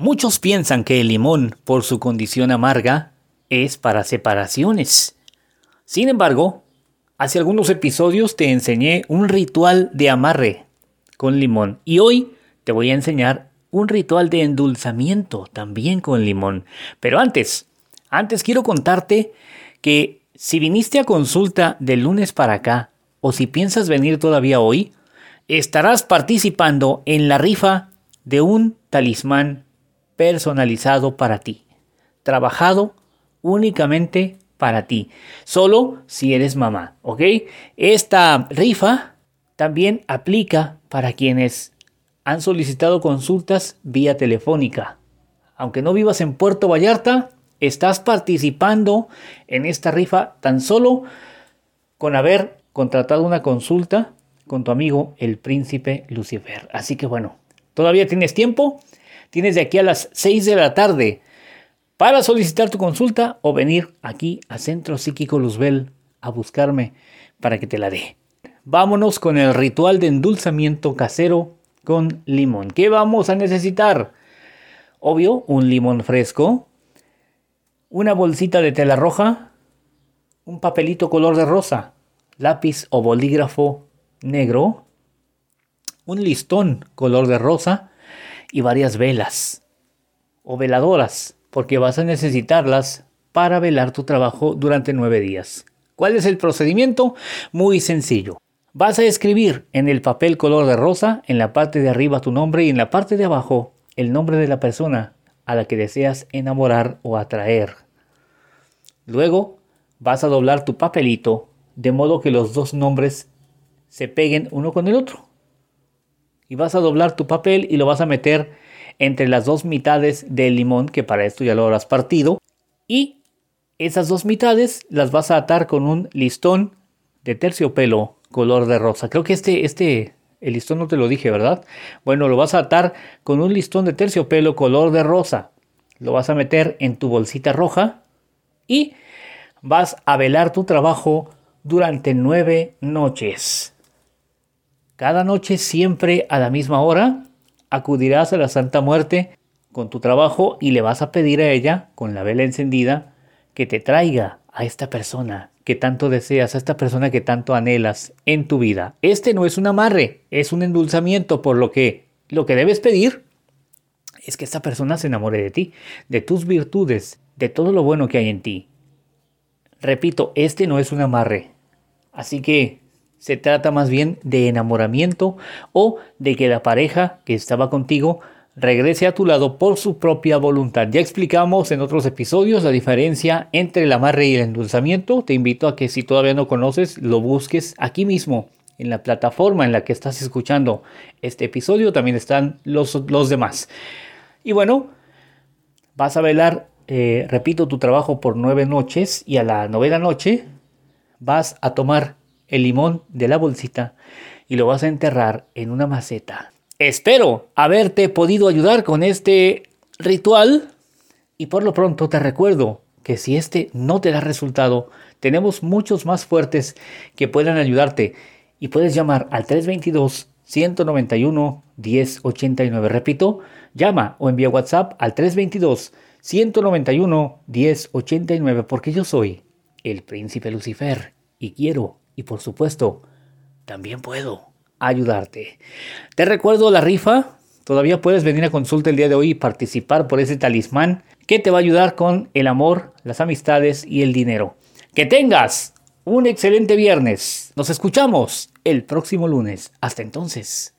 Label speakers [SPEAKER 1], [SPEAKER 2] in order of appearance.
[SPEAKER 1] Muchos piensan que el limón, por su condición amarga, es para separaciones. Sin embargo, hace algunos episodios te enseñé un ritual de amarre con limón y hoy te voy a enseñar un ritual de endulzamiento también con limón. Pero antes, antes quiero contarte que si viniste a consulta de lunes para acá o si piensas venir todavía hoy, estarás participando en la rifa de un talismán personalizado para ti, trabajado únicamente para ti, solo si eres mamá, ¿ok? Esta rifa también aplica para quienes han solicitado consultas vía telefónica. Aunque no vivas en Puerto Vallarta, estás participando en esta rifa tan solo con haber contratado una consulta con tu amigo el príncipe Lucifer. Así que bueno, todavía tienes tiempo, tienes de aquí a las 6 de la tarde para solicitar tu consulta o venir aquí a Centro Psíquico Luzbel a buscarme para que te la dé. Vámonos con el ritual de endulzamiento casero con limón. ¿Qué vamos a necesitar? Obvio, un limón fresco, una bolsita de tela roja, un papelito color de rosa, lápiz o bolígrafo negro, un listón color de rosa y varias velas o veladoras porque vas a necesitarlas para velar tu trabajo durante nueve días. ¿Cuál es el procedimiento? Muy sencillo. Vas a escribir en el papel color de rosa, en la parte de arriba tu nombre y en la parte de abajo el nombre de la persona a la que deseas enamorar o atraer. Luego vas a doblar tu papelito de modo que los dos nombres se peguen uno con el otro. Y vas a doblar tu papel y lo vas a meter entre las dos mitades del limón, que para esto ya lo habrás partido, y esas dos mitades las vas a atar con un listón de terciopelo color de rosa. Creo que este, este, el listón no te lo dije, ¿verdad? Bueno, lo vas a atar con un listón de terciopelo color de rosa. Lo vas a meter en tu bolsita roja y vas a velar tu trabajo durante nueve noches. Cada noche siempre a la misma hora acudirás a la Santa Muerte con tu trabajo y le vas a pedir a ella, con la vela encendida, que te traiga a esta persona que tanto deseas, a esta persona que tanto anhelas en tu vida. Este no es un amarre, es un endulzamiento, por lo que lo que debes pedir es que esta persona se enamore de ti, de tus virtudes, de todo lo bueno que hay en ti. Repito, este no es un amarre. Así que se trata más bien de enamoramiento o de que la pareja que estaba contigo regrese a tu lado por su propia voluntad. Ya explicamos en otros episodios la diferencia entre el amarre y el endulzamiento. Te invito a que si todavía no conoces, lo busques aquí mismo en la plataforma en la que estás escuchando este episodio. También están los, los demás. Y bueno, vas a velar, eh, repito, tu trabajo por nueve noches y a la novena noche vas a tomar el limón de la bolsita y lo vas a enterrar en una maceta. Espero haberte podido ayudar con este ritual y por lo pronto te recuerdo que si este no te da resultado, tenemos muchos más fuertes que puedan ayudarte y puedes llamar al 322 191 1089. Repito, llama o envía WhatsApp al 322 191 1089 porque yo soy el príncipe Lucifer y quiero y por supuesto, también puedo ayudarte. Te recuerdo la rifa. Todavía puedes venir a consulta el día de hoy y participar por ese talismán que te va a ayudar con el amor, las amistades y el dinero. Que tengas un excelente viernes. Nos escuchamos el próximo lunes. Hasta entonces.